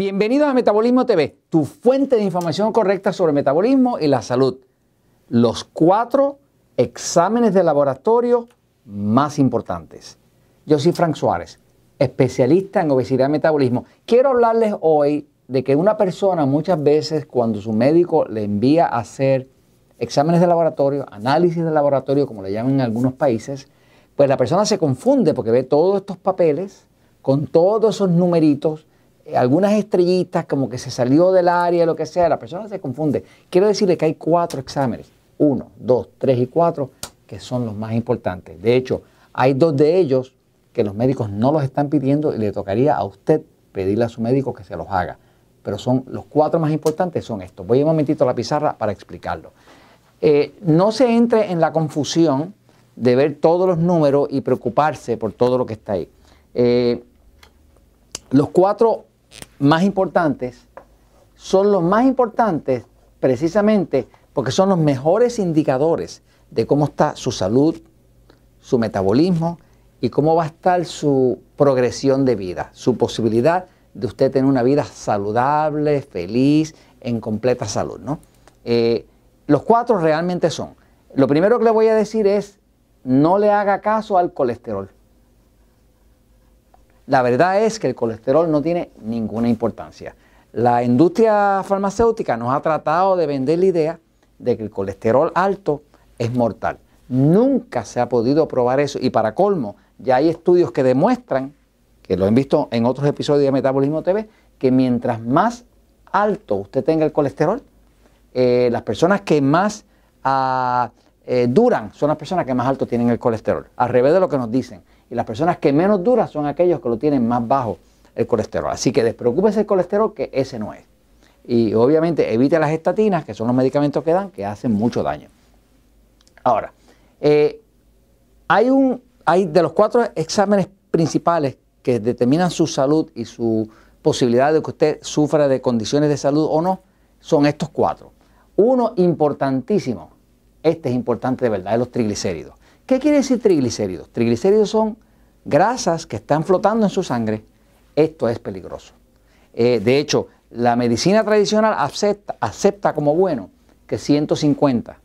Bienvenidos a Metabolismo TV, tu fuente de información correcta sobre metabolismo y la salud. Los cuatro exámenes de laboratorio más importantes. Yo soy Frank Suárez, especialista en obesidad y metabolismo. Quiero hablarles hoy de que una persona muchas veces cuando su médico le envía a hacer exámenes de laboratorio, análisis de laboratorio, como le llaman en algunos países, pues la persona se confunde porque ve todos estos papeles con todos esos numeritos, algunas estrellitas como que se salió del área, lo que sea, la persona se confunde. Quiero decirle que hay cuatro exámenes, uno, dos, tres y cuatro, que son los más importantes. De hecho, hay dos de ellos que los médicos no los están pidiendo y le tocaría a usted pedirle a su médico que se los haga. Pero son los cuatro más importantes son estos. Voy un momentito a la pizarra para explicarlo. Eh, no se entre en la confusión de ver todos los números y preocuparse por todo lo que está ahí. Eh, los cuatro más importantes son los más importantes precisamente porque son los mejores indicadores de cómo está su salud, su metabolismo y cómo va a estar su progresión de vida, su posibilidad de usted tener una vida saludable, feliz, en completa salud. ¿no? Eh, los cuatro realmente son. Lo primero que le voy a decir es, no le haga caso al colesterol. La verdad es que el colesterol no tiene ninguna importancia. La industria farmacéutica nos ha tratado de vender la idea de que el colesterol alto es mortal. Nunca se ha podido probar eso y para colmo ya hay estudios que demuestran, que lo han visto en otros episodios de Metabolismo TV, que mientras más alto usted tenga el colesterol, eh, las personas que más ah, eh, duran son las personas que más alto tienen el colesterol, al revés de lo que nos dicen. Y las personas que menos duran son aquellos que lo tienen más bajo el colesterol. Así que despreocúpese el colesterol, que ese no es. Y obviamente evite las estatinas, que son los medicamentos que dan, que hacen mucho daño. Ahora, eh, hay, un, hay de los cuatro exámenes principales que determinan su salud y su posibilidad de que usted sufra de condiciones de salud o no, son estos cuatro. Uno importantísimo, este es importante de verdad, es los triglicéridos. ¿Qué quiere decir triglicéridos? Triglicéridos son grasas que están flotando en su sangre. Esto es peligroso. Eh, de hecho, la medicina tradicional acepta, como bueno que 150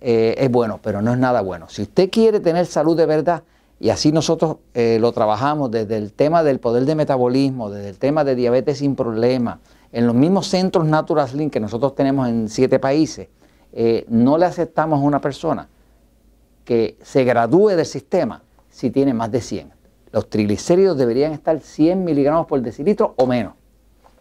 eh, es bueno, pero no es nada bueno. Si usted quiere tener salud de verdad, y así nosotros eh, lo trabajamos desde el tema del poder de metabolismo, desde el tema de diabetes sin problema, en los mismos centros Natural Link que nosotros tenemos en siete países, no le aceptamos a una persona se gradúe del sistema si tiene más de 100. Los triglicéridos deberían estar 100 miligramos por decilitro o menos.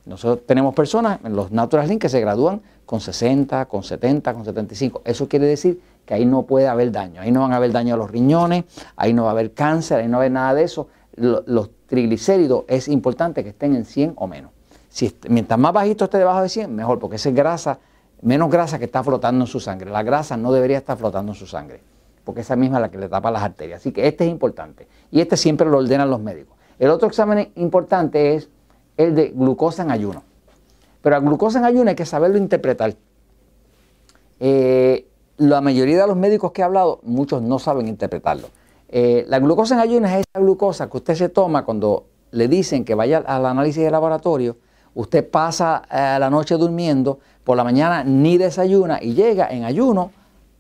Nosotros tenemos personas en los Natural Link que se gradúan con 60, con 70, con 75. Eso quiere decir que ahí no puede haber daño. Ahí no van a haber daño a los riñones, ahí no va a haber cáncer, ahí no va a haber nada de eso. Los triglicéridos es importante que estén en 100 o menos. Si, mientras más bajito esté debajo de 100, mejor, porque esa es grasa, menos grasa que está flotando en su sangre. La grasa no debería estar flotando en su sangre, porque esa misma es la que le tapa las arterias. Así que este es importante. Y este siempre lo ordenan los médicos. El otro examen importante es el de glucosa en ayuno. Pero la glucosa en ayuno hay que saberlo interpretar. Eh, la mayoría de los médicos que he hablado, muchos no saben interpretarlo. Eh, la glucosa en ayuno es esa glucosa que usted se toma cuando le dicen que vaya al análisis de laboratorio Usted pasa eh, la noche durmiendo, por la mañana ni desayuna y llega en ayuno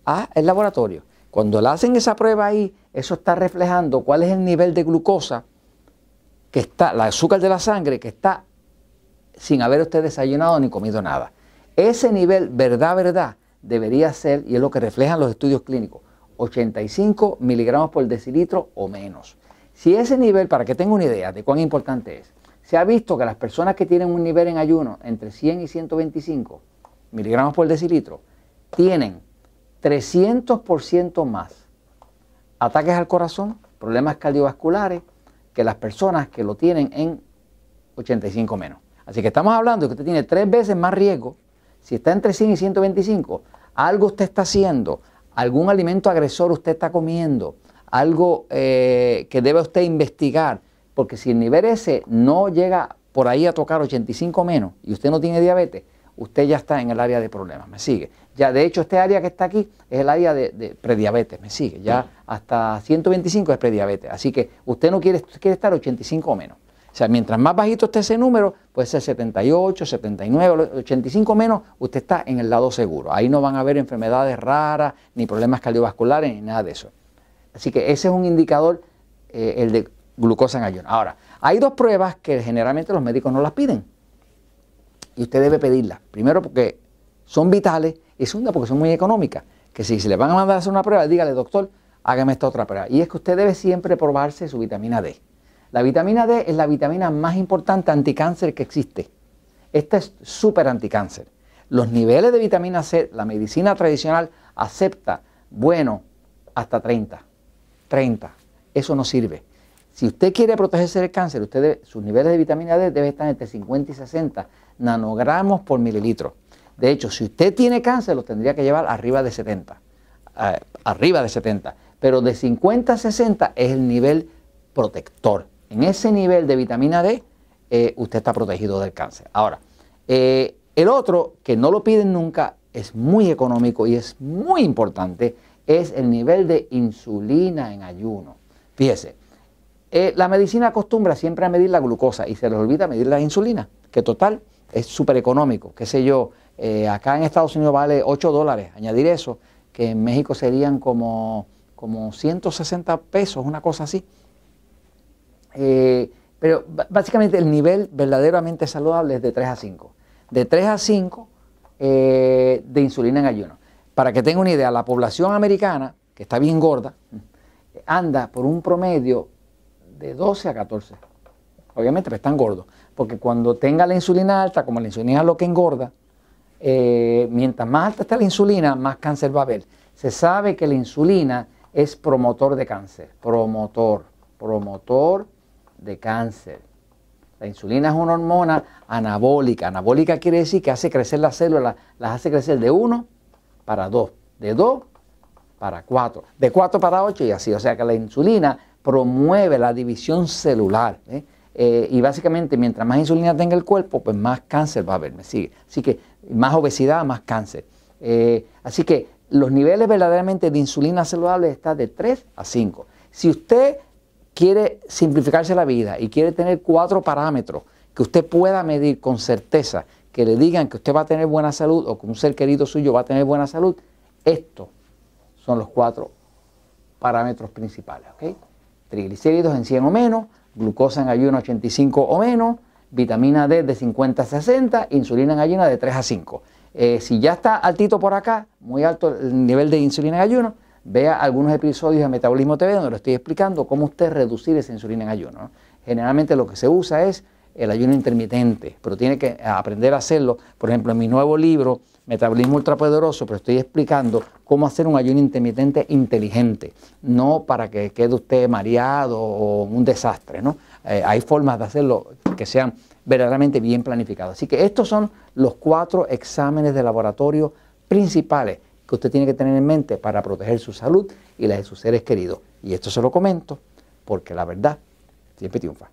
al laboratorio. Cuando le hacen esa prueba ahí, eso está reflejando cuál es el nivel de glucosa que está, el azúcar de la sangre que está sin haber usted desayunado ni comido nada. Ese nivel, verdad, verdad, debería ser, y es lo que reflejan los estudios clínicos, 85 miligramos por decilitro o menos. Si ese nivel, para que tenga una idea de cuán importante es, se ha visto que las personas que tienen un nivel en ayuno entre 100 y 125 miligramos por decilitro tienen 300% más ataques al corazón, problemas cardiovasculares, que las personas que lo tienen en 85 menos. Así que estamos hablando de que usted tiene tres veces más riesgo. Si está entre 100 y 125, algo usted está haciendo, algún alimento agresor usted está comiendo, algo eh, que debe usted investigar porque si el nivel S no llega por ahí a tocar 85 menos y usted no tiene diabetes, usted ya está en el área de problemas, me sigue. Ya de hecho este área que está aquí es el área de, prediabetes, me sigue. Ya hasta 125 es prediabetes, así que usted no quiere, quiere estar 85 o menos. O sea, mientras más bajito esté ese número, puede ser 78, 79, 85 menos, usted está en el lado seguro. Ahí no van a haber enfermedades raras, ni problemas cardiovasculares, ni nada de eso. Así que ese es un indicador, eh, el de glucosa en ayuno. Ahora, hay dos pruebas que generalmente los médicos no las piden. Y usted debe pedirlas. Primero porque son vitales y segunda porque son muy económicas. Que si se le van a mandar a hacer una prueba, dígale, doctor, hágame esta otra prueba. Y es que usted debe siempre probarse su vitamina D. La vitamina D es la vitamina más importante anticáncer que existe. Esta es súper anticáncer. Los niveles de vitamina C, la medicina tradicional acepta, bueno, hasta 30. 30. Eso no sirve. Si usted quiere protegerse del cáncer, usted sus niveles de vitamina D deben estar entre 50 y 60 nanogramos por mililitro. De hecho, si usted tiene cáncer, lo tendría que llevar arriba de 70. Eh, arriba de 70. Pero de 50 a 60 es el nivel protector. En ese nivel de vitamina D, eh, usted está protegido del cáncer. Ahora, eh, el otro, que no lo piden nunca, es muy económico y es muy importante, es el nivel de insulina en ayuno. Fíjese, la medicina acostumbra siempre a medir la glucosa y se les olvida medir la insulina, que total es súper económico, qué sé yo, eh, acá en Estados Unidos vale 8 dólares, añadir eso, que en México serían como, como 160 pesos, una cosa así. Eh, pero básicamente el nivel verdaderamente saludable es de 3 a 5. De 3 a 5 eh, de insulina en ayuno. Para que tenga una idea, la población americana, que está bien gorda, anda por un promedio de 12 a 14. Obviamente, pero están gordos. Porque cuando tenga la insulina alta, como la insulina es lo que engorda, eh, mientras más alta está la insulina, más cáncer va a haber. Se sabe que la insulina es promotor de cáncer, promotor, promotor de cáncer. La insulina es una hormona anabólica. Anabólica quiere decir que hace crecer las células, las hace crecer de 1 para 2, de 2 para 4, de 4 para 8 y así. O sea que la insulina promueve la división celular. ¿eh? Eh, y básicamente mientras más insulina tenga el cuerpo, pues más cáncer va a haber, me sigue. Así que más obesidad, más cáncer. Eh, así que los niveles verdaderamente de insulina saludable están de 3 a 5. Si usted quiere simplificarse la vida y quiere tener cuatro parámetros que usted pueda medir con certeza, que le digan que usted va a tener buena salud o que un ser querido suyo va a tener buena salud, estos son los cuatro parámetros principales. Triglicéridos en 100 o menos, glucosa en ayuno 85 o menos, vitamina D de 50 a 60, insulina en ayuno de 3 a 5. Eh, si ya está altito por acá, muy alto el nivel de insulina en ayuno, vea algunos episodios de Metabolismo TV donde lo estoy explicando cómo usted reducir esa insulina en ayuno. Generalmente lo que se usa es el ayuno intermitente, pero tiene que aprender a hacerlo. Por ejemplo, en mi nuevo libro, Metabolismo Ultrapoderoso, pero estoy explicando cómo hacer un ayuno intermitente inteligente, no para que quede usted mareado o un desastre. ¿no? Eh, hay formas de hacerlo que sean verdaderamente bien planificadas. Así que estos son los cuatro exámenes de laboratorio principales que usted tiene que tener en mente para proteger su salud y la de sus seres queridos. Y esto se lo comento porque la verdad siempre triunfa.